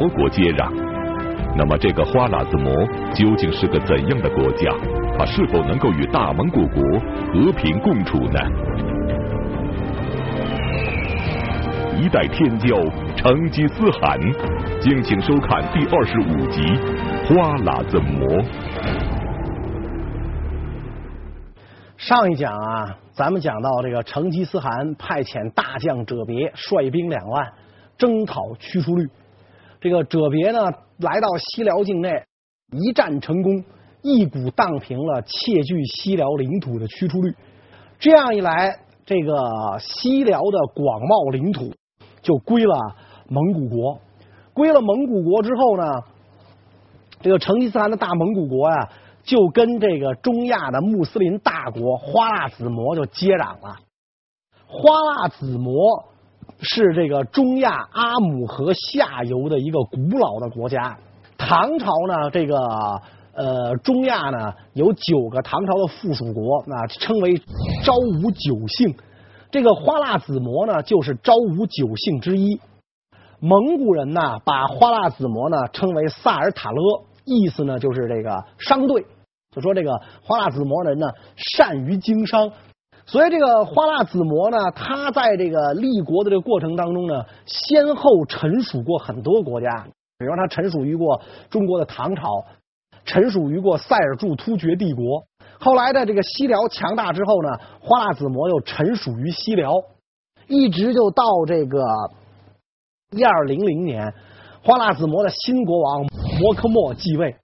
魔国接壤。那么，这个花剌子模究竟是个怎样的国家？它是否能够与大蒙古国和平共处呢？一代天骄成吉思汗，敬请收看第二十五集《花剌子模》。上一讲啊，咱们讲到这个成吉思汗派遣大将哲别率兵两万征讨屈出律。这个哲别呢，来到西辽境内，一战成功，一鼓荡平了窃据西辽领土的驱出率。这样一来，这个西辽的广袤领土就归了蒙古国。归了蒙古国之后呢，这个成吉思汗的大蒙古国、啊。就跟这个中亚的穆斯林大国花剌子模就接壤了。花剌子模是这个中亚阿姆河下游的一个古老的国家。唐朝呢，这个呃中亚呢有九个唐朝的附属国，那称为昭武九姓。这个花剌子模呢，就是昭武九姓之一。蒙古人呢，把花剌子模呢称为萨尔塔勒。意思呢，就是这个商队，就说这个花剌子模人呢善于经商，所以这个花剌子模呢，他在这个立国的这个过程当中呢，先后臣属过很多国家，比如他臣属于过中国的唐朝，臣属于过塞尔柱突厥帝国，后来的这个西辽强大之后呢，花剌子模又臣属于西辽，一直就到这个一二零零年。花剌子模的新国王摩诃末继位，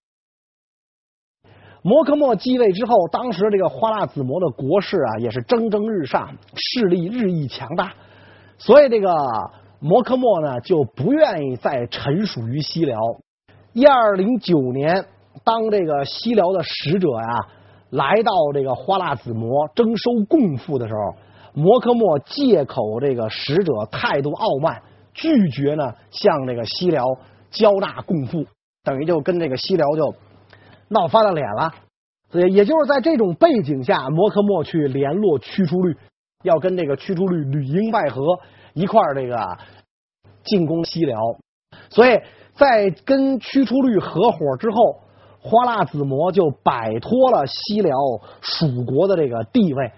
摩诃末继位之后，当时这个花剌子模的国势啊也是蒸蒸日上，势力日益强大，所以这个摩诃末呢就不愿意再臣属于西辽。一二零九年，当这个西辽的使者呀来到这个花剌子模征收贡赋的时候，摩诃末借口这个使者态度傲慢。拒绝呢，向这个西辽交纳贡赋，等于就跟这个西辽就闹翻了脸了。所以，也就是在这种背景下，摩诃末去联络屈出律，要跟这个屈出律里应外合，一块儿这个进攻西辽。所以在跟屈出律合伙之后，花剌子模就摆脱了西辽属国的这个地位。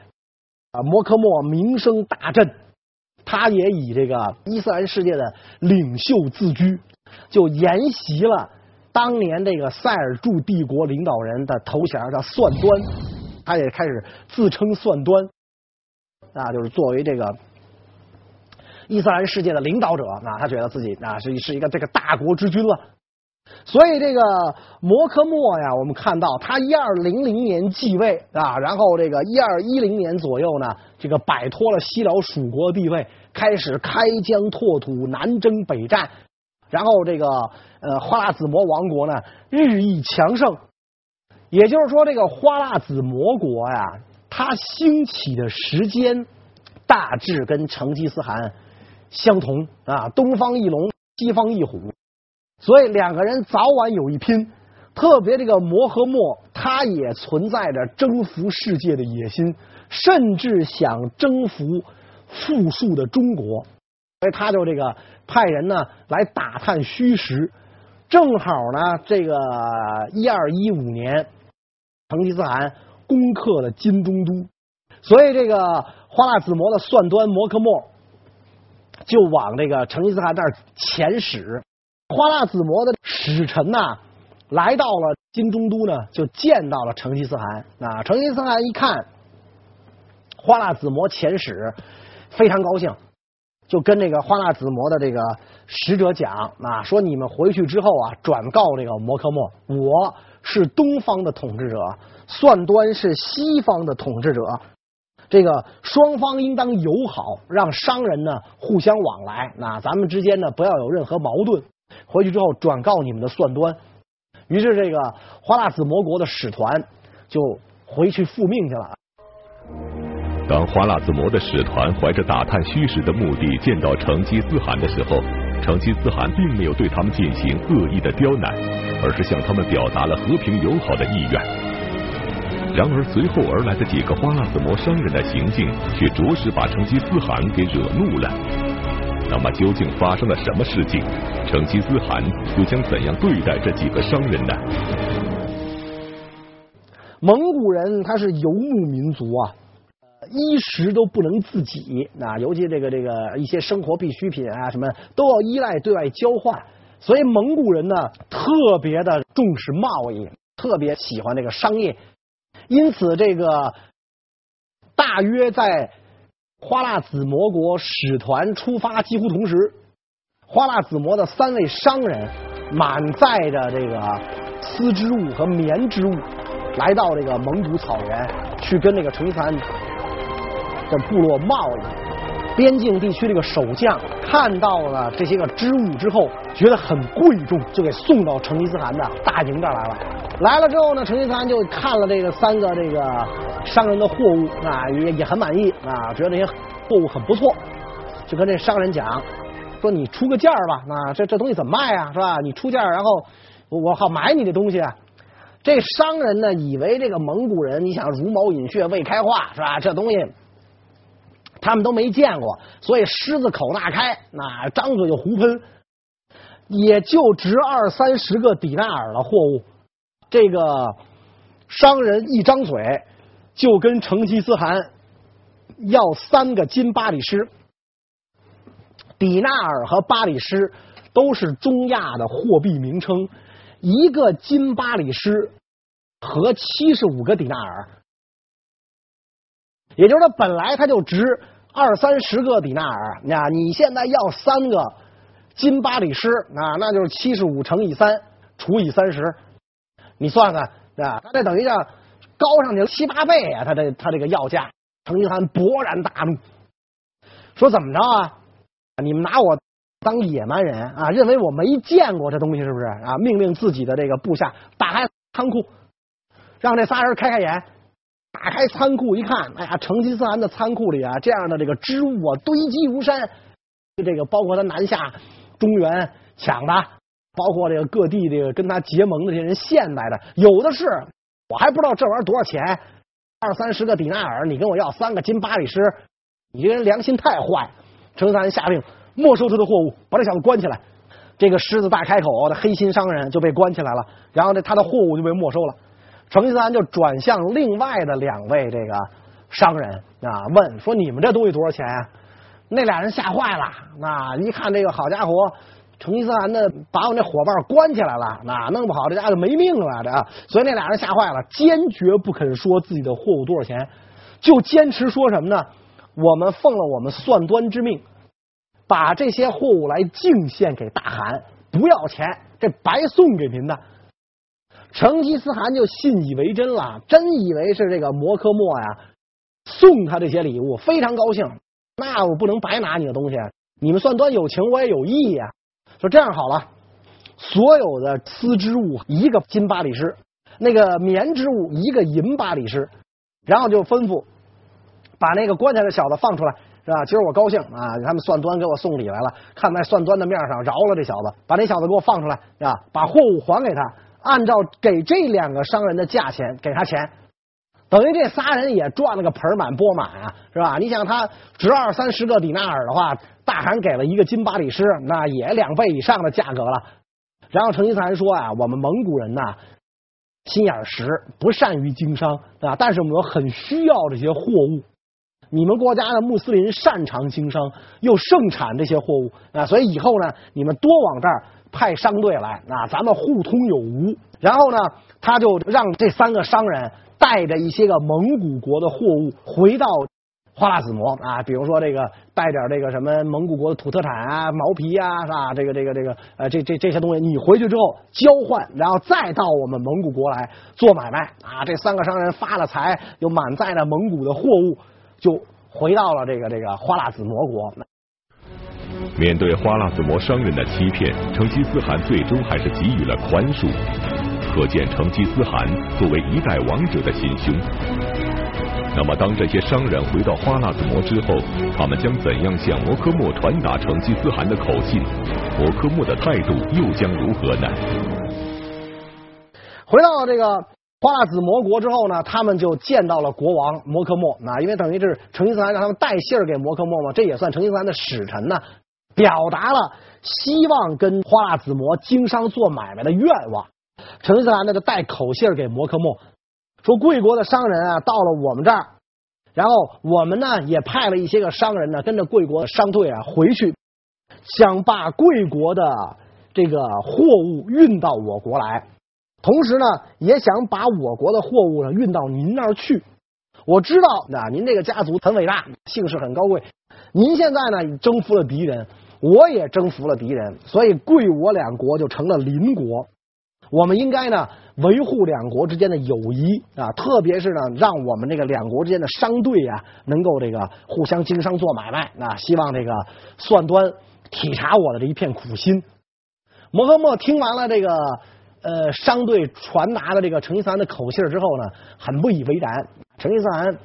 啊，摩诃末名声大振。他也以这个伊斯兰世界的领袖自居，就沿袭了当年这个塞尔柱帝国领导人的头衔，叫算端。他也开始自称算端，啊，就是作为这个伊斯兰世界的领导者，啊，他觉得自己啊是是一个这个大国之君了。所以这个摩诃末呀，我们看到他一二零零年继位啊，然后这个一二一零年左右呢，这个摆脱了西辽属国地位，开始开疆拓土、南征北战，然后这个呃花剌子模王国呢日益强盛。也就是说，这个花剌子模国呀，它兴起的时间大致跟成吉思汗相同啊，东方一龙，西方一虎。所以两个人早晚有一拼，特别这个摩诃末，他也存在着征服世界的野心，甚至想征服富庶的中国，所以他就这个派人呢来打探虚实。正好呢，这个一二一五年，成吉思汗攻克了金中都，所以这个花剌子模的算端摩诃末就往这个成吉思汗那儿遣使。花剌子模的使臣呐，来到了金中都呢，就见到了成吉思汗。啊，成吉思汗一看花剌子模遣使，非常高兴，就跟这个花剌子模的这个使者讲啊，说你们回去之后啊，转告这个摩诃末，我是东方的统治者，算端是西方的统治者，这个双方应当友好，让商人呢互相往来，那咱们之间呢不要有任何矛盾。回去之后转告你们的算端，于是这个花剌子模国的使团就回去复命去了。当花剌子模的使团怀着打探虚实的目的见到成吉思汗的时候，成吉思汗并没有对他们进行恶意的刁难，而是向他们表达了和平友好的意愿。然而随后而来的几个花剌子模商人的行径，却着实把成吉思汗给惹怒了。那么究竟发生了什么事情？成吉思汗又将怎样对待这几个商人呢？蒙古人他是游牧民族啊，衣食都不能自给，啊，尤其这个这个一些生活必需品啊什么都要依赖对外交换，所以蒙古人呢特别的重视贸易，特别喜欢这个商业，因此这个大约在花剌子模国使团出发几乎同时，花剌子模的三位商人满载着这个丝织物和棉织物。来到这个蒙古草原，去跟那个成吉思汗的部落贸易。边境地区这个守将看到了这些个织物之后，觉得很贵重，就给送到成吉思汗的大营这来了。来了之后呢，成吉思汗就看了这个三个这个商人的货物啊，也也很满意啊，觉得这些货物很不错，就跟这商人讲说：“你出个价吧，啊，这这东西怎么卖啊？是吧？你出价，然后我好买你的东西。”这商人呢，以为这个蒙古人，你想茹毛饮血未开化是吧？这东西他们都没见过，所以狮子口大开，那张嘴就胡喷，也就值二三十个底纳尔的货物。这个商人一张嘴就跟成吉思汗要三个金巴里施。底纳尔和巴里施都是中亚的货币名称。一个金巴里施合七十五个底纳尔，也就是说，本来它就值二三十个比纳尔，那你现在要三个金巴里施啊，那就是七十五乘以三除以三十，你算算啊，这等于叫高上去了七八倍啊，他这他这个要价，成吉思汗勃然大怒，说怎么着啊？你们拿我。当野蛮人啊，认为我没见过这东西，是不是啊？命令自己的这个部下打开仓库，让这仨人开开眼。打开仓库一看，哎呀，成吉思汗的仓库里啊，这样的这个织物啊堆积如山。这个包括他南下中原抢的，包括这个各地这个跟他结盟的这些人献来的，有的是。我还不知道这玩意儿多少钱，二三十个底纳尔，你跟我要三个金巴里施，你这人良心太坏。成吉思汗下令。没收他的货物，把这小子关起来。这个狮子大开口的黑心商人就被关起来了，然后呢，他的货物就被没收了。成吉思汗就转向另外的两位这个商人啊，问说：“你们这东西多少钱啊？”那俩人吓坏了，那一看这个好家伙，成吉思汗呢把我那伙伴关起来了，那弄不好这家就没命了这。所以那俩人吓坏了，坚决不肯说自己的货物多少钱，就坚持说什么呢？我们奉了我们算端之命。把这些货物来敬献给大汗，不要钱，这白送给您的。成吉思汗就信以为真了，真以为是这个摩柯末呀送他这些礼物，非常高兴。那我不能白拿你的东西，你们算端有情，我也有义呀。说这样好了，所有的丝织物一个金巴里师，那个棉织物一个银巴里师，然后就吩咐把那个关起来的小子放出来。是吧？今儿我高兴啊！他们算端给我送礼来了，看在算端的面上饶了这小子，把这小子给我放出来，是吧？把货物还给他，按照给这两个商人的价钱给他钱，等于这仨人也赚了个盆满钵满啊，是吧？你想他值二三十个底纳尔的话，大汗给了一个金巴里师，那也两倍以上的价格了。然后成吉思汗说啊，我们蒙古人呐，心眼实，不善于经商啊，但是我们很需要这些货物。你们国家的穆斯林擅长经商，又盛产这些货物啊，所以以后呢，你们多往这儿派商队来啊，咱们互通有无。然后呢，他就让这三个商人带着一些个蒙古国的货物回到花剌子模啊，比如说这个带点这个什么蒙古国的土特产啊、毛皮啊，是吧？这个这个这个呃，这这这些东西，你回去之后交换，然后再到我们蒙古国来做买卖啊。这三个商人发了财，又满载了蒙古的货物。就回到了这个这个花剌子模国。面对花剌子模商人的欺骗，成吉思汗最终还是给予了宽恕。可见成吉思汗作为一代王者的心胸。那么，当这些商人回到花剌子模之后，他们将怎样向摩柯末传达成吉思汗的口信？摩柯末的态度又将如何呢？回到这个。花剌子模国之后呢，他们就见到了国王摩柯末那，因为等于是成吉思汗让他们带信儿给摩柯末嘛，这也算成吉思汗的使臣呢。表达了希望跟花剌子模经商做买卖的愿望。成吉思汗呢就带口信给摩科莫，说贵国的商人啊到了我们这儿，然后我们呢也派了一些个商人呢跟着贵国的商队啊回去，想把贵国的这个货物运到我国来，同时呢也想把我国的货物呢运到您那儿去。我知道啊，您这个家族很伟大，姓氏很高贵。您现在呢征服了敌人，我也征服了敌人，所以贵我两国就成了邻国。我们应该呢维护两国之间的友谊啊，特别是呢让我们这个两国之间的商队啊能够这个互相经商做买卖啊。希望这个算端体察我的这一片苦心。摩诃末听完了这个呃商队传达的这个成吉思汗的口信之后呢，很不以为然。成吉思汗，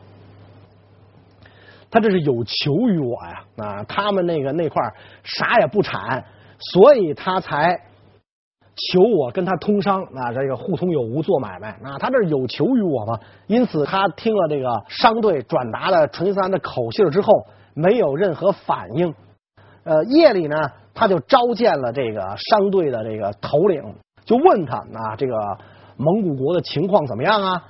他这是有求于我呀啊！他们那个那块啥也不产，所以他才求我跟他通商啊，这个互通有无做买卖啊。他这是有求于我嘛？因此，他听了这个商队转达了成吉思汗的口信之后，没有任何反应。呃，夜里呢，他就召见了这个商队的这个头领，就问他啊，这个蒙古国的情况怎么样啊？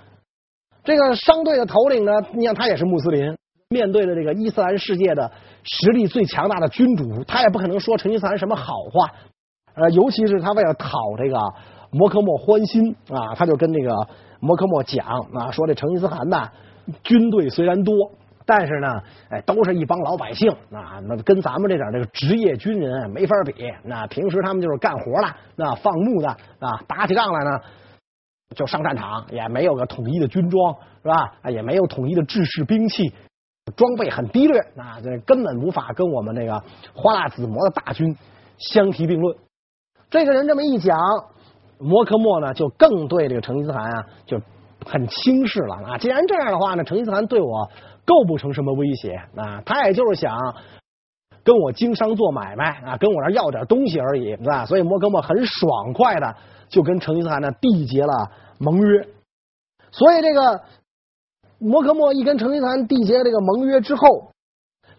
这个商队的头领呢，你看他也是穆斯林，面对的这个伊斯兰世界的实力最强大的君主，他也不可能说成吉思汗什么好话。呃，尤其是他为了讨这个摩诃末欢心啊，他就跟这个摩诃末讲啊，说这成吉思汗呐，军队虽然多，但是呢，哎，都是一帮老百姓啊，那跟咱们这点这个职业军人没法比。那平时他们就是干活的，那放牧的啊，打起仗来呢。就上战场也没有个统一的军装是吧？也没有统一的制式兵器，装备很低劣，那这根本无法跟我们那个花剌子模的大军相提并论。这个人这么一讲，摩诃末呢就更对这个成吉思汗啊就很轻视了啊。既然这样的话呢，成吉思汗对我构不成什么威胁啊，他也就是想跟我经商做买卖啊，跟我这要点东西而已是吧？所以摩诃末很爽快的就跟成吉思汗呢缔结了。盟约，所以这个摩诃末一跟成吉思汗缔结这个盟约之后，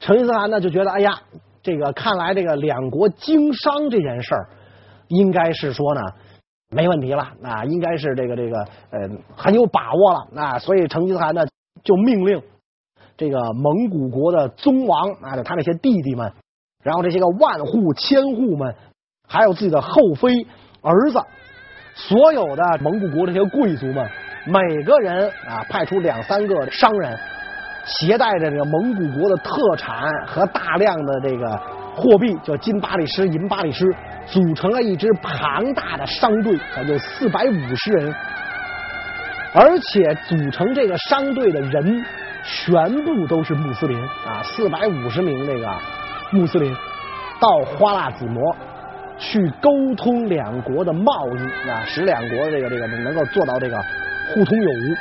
成吉思汗呢就觉得，哎呀，这个看来这个两国经商这件事儿，应该是说呢没问题了啊，应该是这个这个呃很有把握了啊，所以成吉思汗呢就命令这个蒙古国的宗王啊，他那些弟弟们，然后这些个万户千户们，还有自己的后妃儿子。所有的蒙古国这些贵族们，每个人啊派出两三个商人，携带着这个蒙古国的特产和大量的这个货币，叫金巴里什、银巴里什，组成了一支庞大的商队，有四百五十人，而且组成这个商队的人全部都是穆斯林啊，四百五十名那个穆斯林到花剌子模。去沟通两国的贸易啊，使两国这个这个能够做到这个互通有无。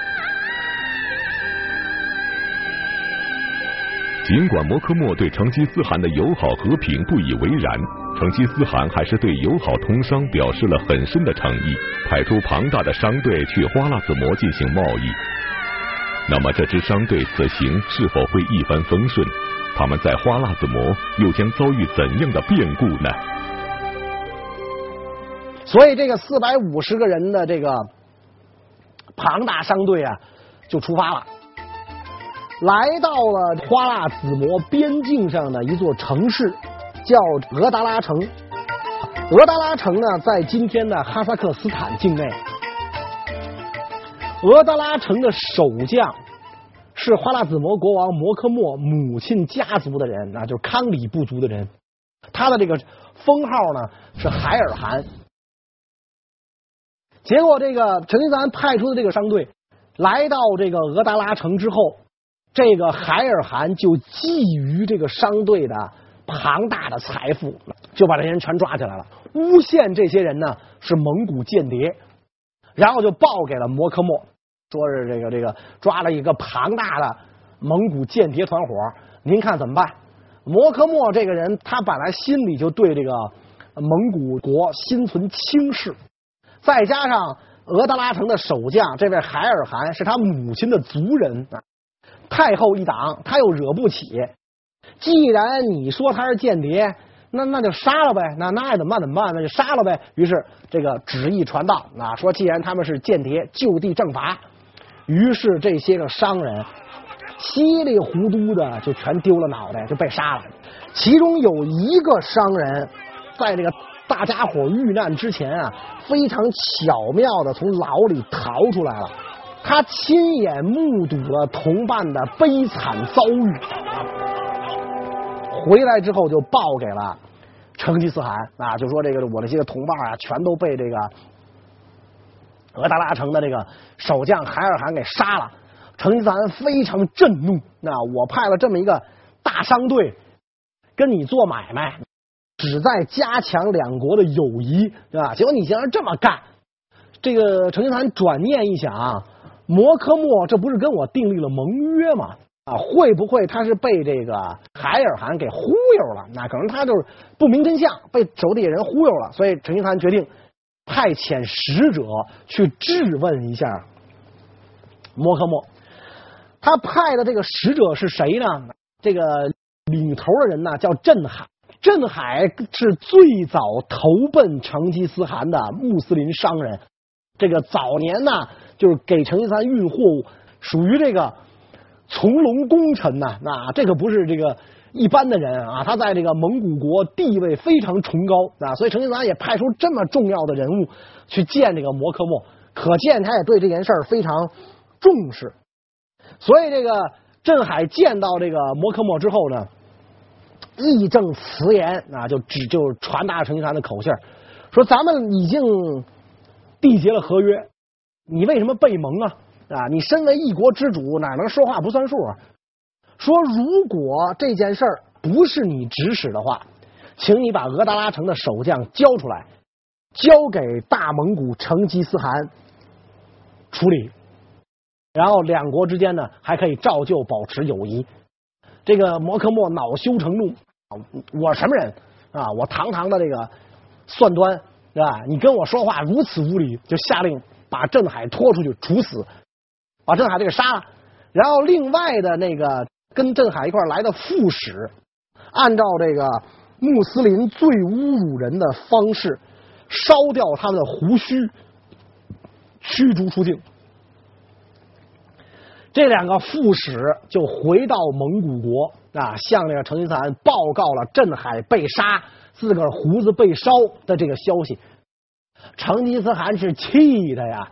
尽管摩诃末对成吉思汗的友好和平不以为然，成吉思汗还是对友好通商表示了很深的诚意，派出庞大的商队去花剌子模进行贸易。那么这支商队此行是否会一帆风顺？他们在花剌子模又将遭遇怎样的变故呢？所以这个四百五十个人的这个庞大商队啊，就出发了，来到了花剌子模边境上的一座城市，叫额达拉城。额达拉城呢，在今天的哈萨克斯坦境内。额达拉城的守将是花剌子模国王摩诃末母亲家族的人，那就是康里部族的人。他的这个封号呢是海尔汗。结果，这个成吉思汗派出的这个商队来到这个额达拉城之后，这个海尔汗就觊觎这个商队的庞大的财富，就把这些人全抓起来了，诬陷这些人呢是蒙古间谍，然后就报给了摩诃末，说是这个这个抓了一个庞大的蒙古间谍团伙，您看怎么办？摩诃末这个人，他本来心里就对这个蒙古国心存轻视。再加上额达拉城的守将这位海尔汗是他母亲的族人啊，太后一党他又惹不起。既然你说他是间谍，那那就杀了呗，那那爱怎么办怎么办？那就杀了呗。于是这个旨意传到，啊，说既然他们是间谍，就地正法。于是这些个商人稀里糊涂的就全丢了脑袋，就被杀了。其中有一个商人，在这个大家伙遇难之前啊，非常巧妙的从牢里逃出来了。他亲眼目睹了同伴的悲惨遭遇，回来之后就报给了成吉思汗啊，就说这个我这些个同伴啊，全都被这个俄达拉城的这个守将海尔汗给杀了。成吉思汗非常震怒，那我派了这么一个大商队跟你做买卖，旨在加强两国的友谊，对吧？结果你竟然这么干，这个成吉思汗转念一想。摩诃末这不是跟我订立了盟约吗？啊，会不会他是被这个海尔汗给忽悠了？那可能他就是不明真相，被手底下人忽悠了。所以成吉思汗决定派遣使者去质问一下摩诃末。他派的这个使者是谁呢？这个领头的人呢叫镇海。镇海是最早投奔成吉思汗的穆斯林商人。这个早年呢。就是给成吉思汗运货物，属于这个从龙功臣呐，那这可不是这个一般的人啊，他在这个蒙古国地位非常崇高啊，所以成吉思汗也派出这么重要的人物去见这个摩诃末，可见他也对这件事儿非常重视。所以这个镇海见到这个摩诃末之后呢，义正辞严啊，就只就传达成吉思汗的口信说咱们已经缔结了合约。你为什么背盟啊？啊，你身为一国之主，哪能说话不算数啊？说如果这件事儿不是你指使的话，请你把俄达拉城的守将交出来，交给大蒙古成吉思汗处理，然后两国之间呢还可以照旧保持友谊。这个摩诃莫恼羞成怒，我什么人啊？我堂堂的这个算端，是吧？你跟我说话如此无礼，就下令。把镇海拖出去处死，把镇海这个杀了，然后另外的那个跟镇海一块来的副使，按照这个穆斯林最侮辱人的方式，烧掉他的胡须，驱逐出境。这两个副使就回到蒙古国啊，向这个成吉思汗报告了镇海被杀、自个儿胡子被烧的这个消息。成吉思汗是气的呀，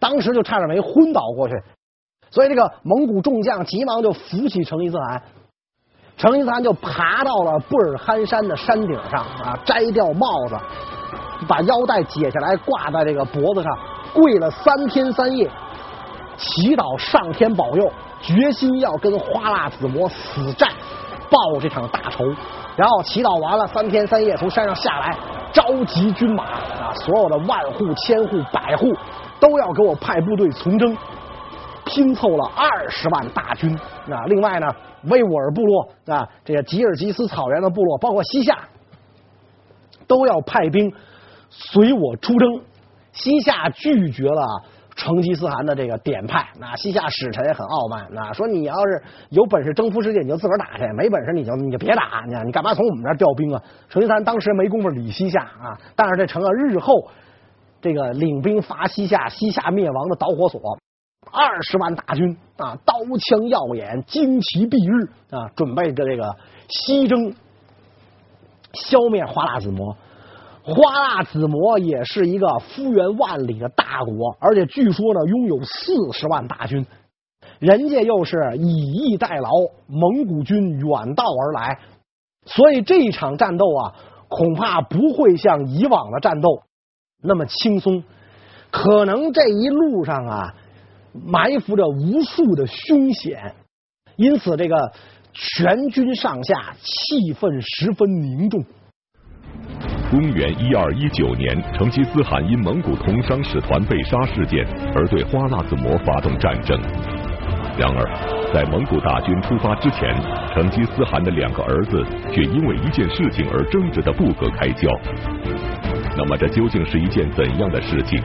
当时就差点没昏倒过去，所以这个蒙古众将急忙就扶起成吉思汗，成吉思汗就爬到了布尔罕山的山顶上啊，摘掉帽子，把腰带解下来挂在这个脖子上，跪了三天三夜，祈祷上天保佑，决心要跟花剌子模死战，报这场大仇。然后祈祷完了，三天三夜从山上下来，召集军马啊，所有的万户、千户、百户都要给我派部队从征，拼凑了二十万大军。那另外呢，维吾尔部落啊，这个吉尔吉斯草原的部落，包括西夏，都要派兵随我出征。西夏拒绝了。成吉思汗的这个点派，那西夏使臣也很傲慢，那说你要是有本事征服世界，你就自个儿打去；没本事你就你就别打，你你干嘛从我们这儿调兵啊？成吉思汗当时没工夫理西夏啊，但是这成了日后这个领兵伐西夏、西夏灭亡的导火索。二十万大军啊，刀枪耀眼，旌旗蔽日啊，准备着这个西征，消灭花剌子模。花剌子模也是一个幅员万里的大国，而且据说呢拥有四十万大军，人家又是以逸待劳，蒙古军远道而来，所以这一场战斗啊，恐怕不会像以往的战斗那么轻松，可能这一路上啊埋伏着无数的凶险，因此这个全军上下气氛十分凝重。公元一二一九年，成吉思汗因蒙古同商使团被杀事件而对花剌子模发动战争。然而，在蒙古大军出发之前，成吉思汗的两个儿子却因为一件事情而争执得不可开交。那么，这究竟是一件怎样的事情？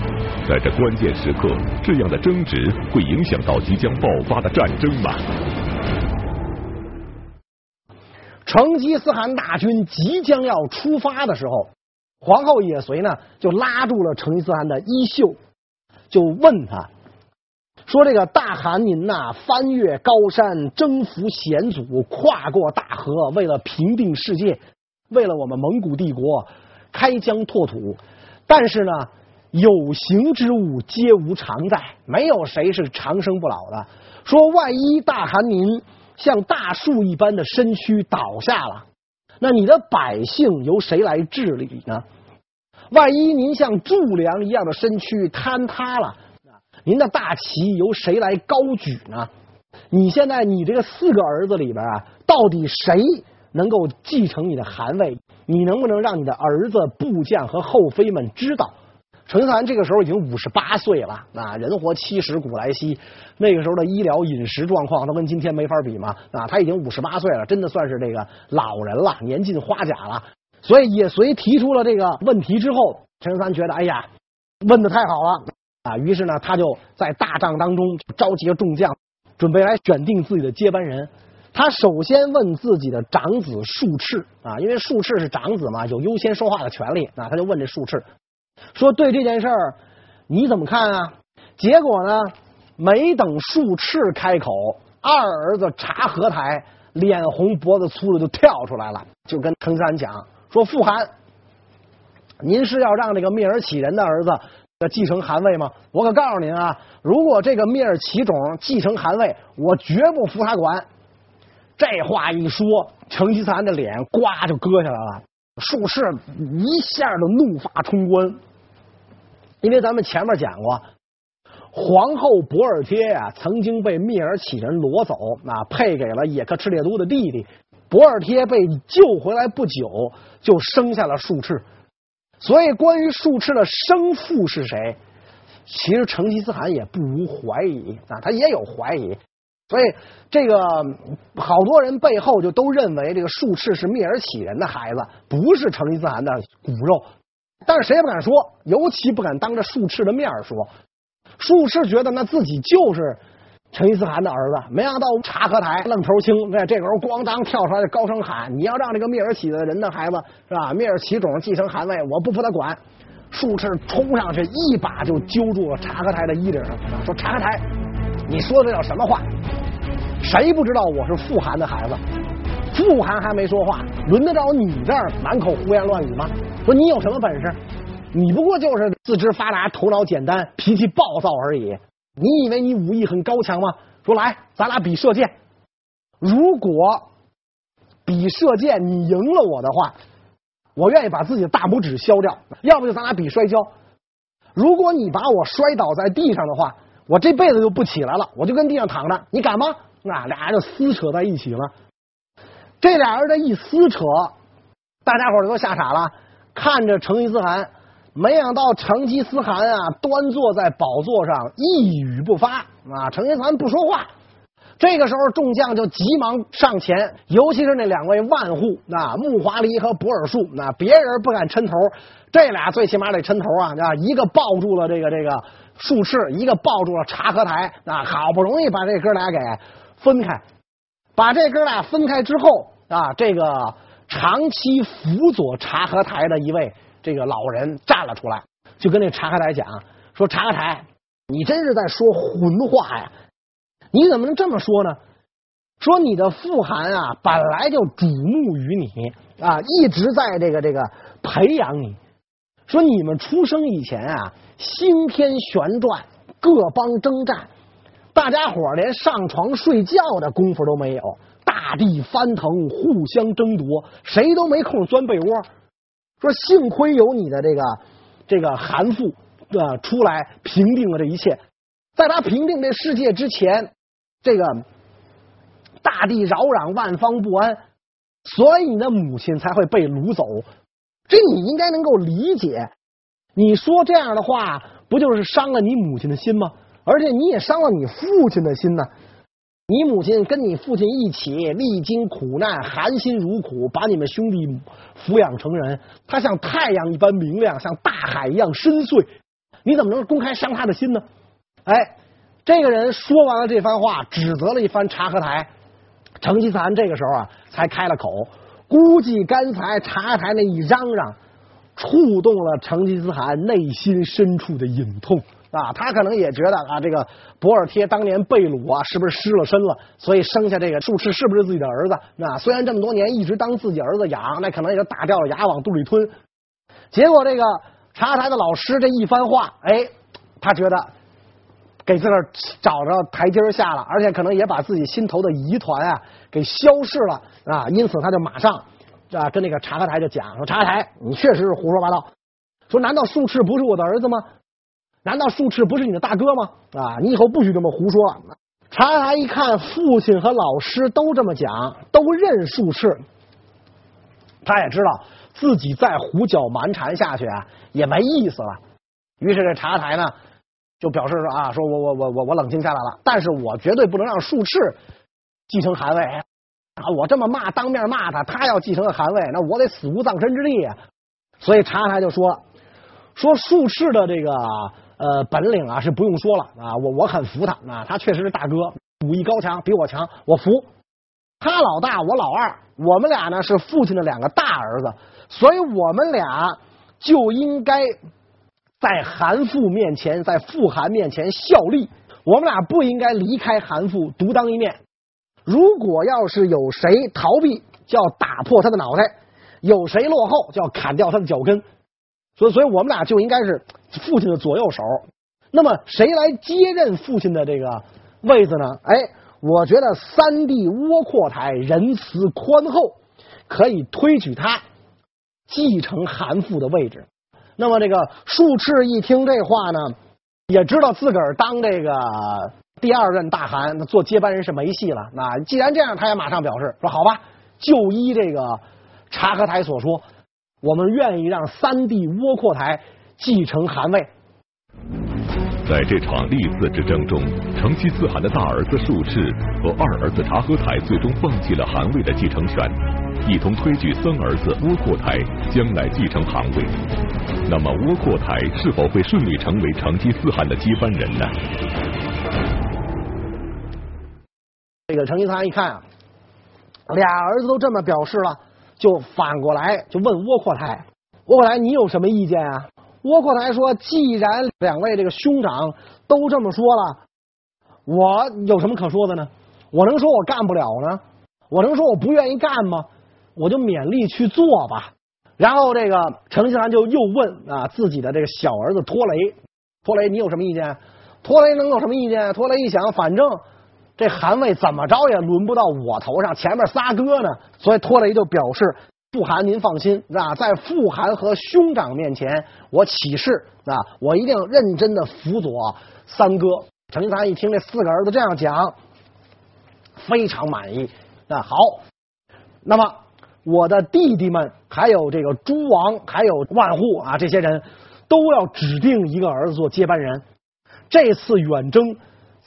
在这关键时刻，这样的争执会影响到即将爆发的战争吗？成吉思汗大军即将要出发的时候，皇后也随呢就拉住了成吉思汗的衣袖，就问他说：“这个大汗您呐，翻越高山，征服险阻，跨过大河，为了平定世界，为了我们蒙古帝国开疆拓土，但是呢，有形之物皆无常在，没有谁是长生不老的。说万一大汗您。”像大树一般的身躯倒下了，那你的百姓由谁来治理呢？万一您像柱梁一样的身躯坍塌了，您的大旗由谁来高举呢？你现在你这个四个儿子里边啊，到底谁能够继承你的汗位？你能不能让你的儿子、部将和后妃们知道？成吉思汗这个时候已经五十八岁了，啊，人活七十古来稀，那个时候的医疗饮食状况他跟今天没法比嘛，啊，他已经五十八岁了，真的算是这个老人了，年近花甲了。所以也随提出了这个问题之后，成吉思汗觉得，哎呀，问的太好了，啊，于是呢，他就在大帐当中召集了众将，准备来选定自己的接班人。他首先问自己的长子术赤，啊，因为术赤是长子嘛，有优先说话的权利，啊，他就问这术赤。说对这件事儿你怎么看啊？结果呢，没等术赤开口，二儿子察合台脸红脖子粗的就跳出来了，就跟成吉思汗讲说：“父汗，您是要让这个蔑尔乞人的儿子继承汗位吗？我可告诉您啊，如果这个蔑尔乞种继承汗位，我绝不服他管。”这话一说，成吉思汗的脸呱就割下来了。术赤一下就怒发冲冠，因为咱们前面讲过，皇后博尔帖呀、啊、曾经被蔑尔乞人夺走，啊，配给了也克赤烈都的弟弟。博尔帖被救回来不久，就生下了术赤。所以，关于术赤的生父是谁，其实成吉思汗也不无怀疑啊，他也有怀疑。所以，这个好多人背后就都认为这个术赤是蔑尔乞人的孩子，不是成吉思汗的骨肉。但是谁也不敢说，尤其不敢当着术赤的面说。术赤觉得那自己就是成吉思汗的儿子，没想到察合台愣头青在这时候咣当跳出来，高声喊：“你要让这个蔑尔乞的人的孩子是吧？蔑尔乞种继承汗位，我不服他管。”术赤冲上去，一把就揪住了察合台的衣领，说：“察合台。”你说的这叫什么话？谁不知道我是父汗的孩子？父汗还没说话，轮得着你这儿满口胡言乱语吗？说你有什么本事？你不过就是四肢发达、头脑简单、脾气暴躁而已。你以为你武艺很高强吗？说来，咱俩比射箭。如果比射箭你赢了我的话，我愿意把自己的大拇指削掉；要不就咱俩比摔跤。如果你把我摔倒在地上的话，我这辈子就不起来了，我就跟地上躺着，你敢吗？那俩人就撕扯在一起了。这俩人这一撕扯，大家伙都吓傻了，看着成吉思汗，没想到成吉思汗啊，端坐在宝座上，一语不发啊。成吉思汗不说话。这个时候，众将就急忙上前，尤其是那两位万户啊，木华黎和博尔术，那别人不敢抻头，这俩最起码得抻头啊，啊，一个抱住了这个这个。术赤一个抱住了察合台，啊，好不容易把这哥俩给分开，把这哥俩分开之后，啊，这个长期辅佐察合台的一位这个老人站了出来，就跟那察合台讲说：“察合台，你真是在说混话呀！你怎么能这么说呢？说你的父汗啊，本来就瞩目于你啊，一直在这个这个培养你。说你们出生以前啊。”星天旋转，各邦征战，大家伙连上床睡觉的功夫都没有，大地翻腾，互相争夺，谁都没空钻被窝。说幸亏有你的这个这个韩父啊出来平定了这一切，在他平定这世界之前，这个大地扰攘，万方不安，所以你的母亲才会被掳走。这你应该能够理解。你说这样的话，不就是伤了你母亲的心吗？而且你也伤了你父亲的心呢。你母亲跟你父亲一起历经苦难，含辛茹苦，把你们兄弟抚养成人。他像太阳一般明亮，像大海一样深邃。你怎么能公开伤他的心呢？哎，这个人说完了这番话，指责了一番察合台。成吉思汗这个时候啊，才开了口估计刚才茶台那一嚷嚷，触动了成吉思汗内心深处的隐痛啊！他可能也觉得啊，这个博尔贴当年被掳啊，是不是失了身了？所以生下这个术赤是不是自己的儿子？那虽然这么多年一直当自己儿子养，那可能也就打掉了牙往肚里吞。结果这个茶台的老师这一番话，哎，他觉得给自个儿找着台阶下了，而且可能也把自己心头的疑团啊给消逝了啊，因此他就马上。啊，跟那个察合台就讲说，察合台，你确实是胡说八道。说，难道术赤不是我的儿子吗？难道术赤不是你的大哥吗？啊，你以后不许这么胡说了。察合台一看父亲和老师都这么讲，都认术赤，他也知道自己再胡搅蛮缠下去啊也没意思了。于是这察合台呢就表示说啊，说我我我我我冷静下来了，但是我绝对不能让术赤继承汗位。啊！我这么骂，当面骂他，他要继承个汗位，那我得死无葬身之地啊！所以察合台就说说术赤的这个呃本领啊是不用说了啊，我我很服他啊，他确实是大哥，武艺高强，比我强，我服。他老大，我老二，我们俩呢是父亲的两个大儿子，所以我们俩就应该在韩父面前，在父韩面前效力，我们俩不应该离开韩父，独当一面。如果要是有谁逃避，就要打破他的脑袋；有谁落后，就要砍掉他的脚跟。所以，所以我们俩就应该是父亲的左右手。那么，谁来接任父亲的这个位子呢？哎，我觉得三弟窝阔台仁慈宽厚，可以推举他继承韩父的位置。那么，这个术赤一听这话呢，也知道自个儿当这个。第二任大汗，做接班人是没戏了。那既然这样，他也马上表示说：“好吧，就依这个察合台所说，我们愿意让三弟窝阔台继承汗位。”在这场历嗣之争中，成吉思汗的大儿子术赤和二儿子察合台最终放弃了汗位的继承权，一同推举三儿子窝阔台将来继承汗位。那么，窝阔台是否会顺利成为成吉思汗的接班人呢？这个成吉思汗一看啊，俩儿子都这么表示了，就反过来就问窝阔台：“窝阔台，你有什么意见啊？”窝阔台说：“既然两位这个兄长都这么说了，我有什么可说的呢？我能说我干不了呢？我能说我不愿意干吗？我就勉力去做吧。”然后这个成吉思汗就又问啊自己的这个小儿子拖雷：“拖雷，你有什么意见？”拖雷能有什么意见？拖雷一想，反正。这汗位怎么着也轮不到我头上，前面仨哥呢，所以拖雷就表示父汗您放心啊，在父汗和兄长面前，我起誓啊，我一定认真的辅佐三哥。成吉思汗一听这四个儿子这样讲，非常满意啊。好，那么我的弟弟们，还有这个诸王，还有万户啊，这些人都要指定一个儿子做接班人。这次远征。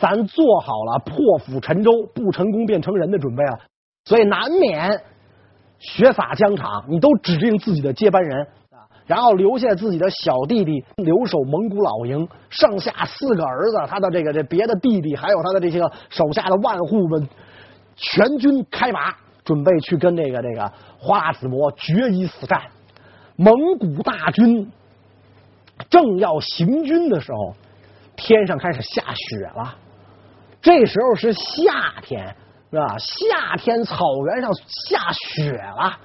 咱做好了破釜沉舟，不成功便成仁的准备了，所以难免血洒疆场。你都指定自己的接班人，然后留下自己的小弟弟留守蒙古老营，剩下四个儿子，他的这个这别的弟弟，还有他的这些个手下的万户们，全军开拔，准备去跟这个这个花剌子模决一死战。蒙古大军正要行军的时候，天上开始下雪了。这时候是夏天，是吧？夏天草原上下雪了，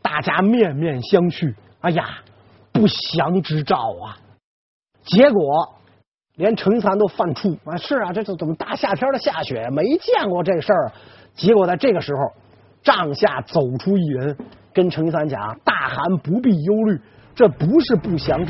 大家面面相觑。哎呀，不祥之兆啊！结果连成吉思汗都犯怵啊！是啊，这这怎么大夏天的下雪？没见过这事儿。结果在这个时候，帐下走出一人，跟程三讲：“大汗不必忧虑，这不是不祥之。”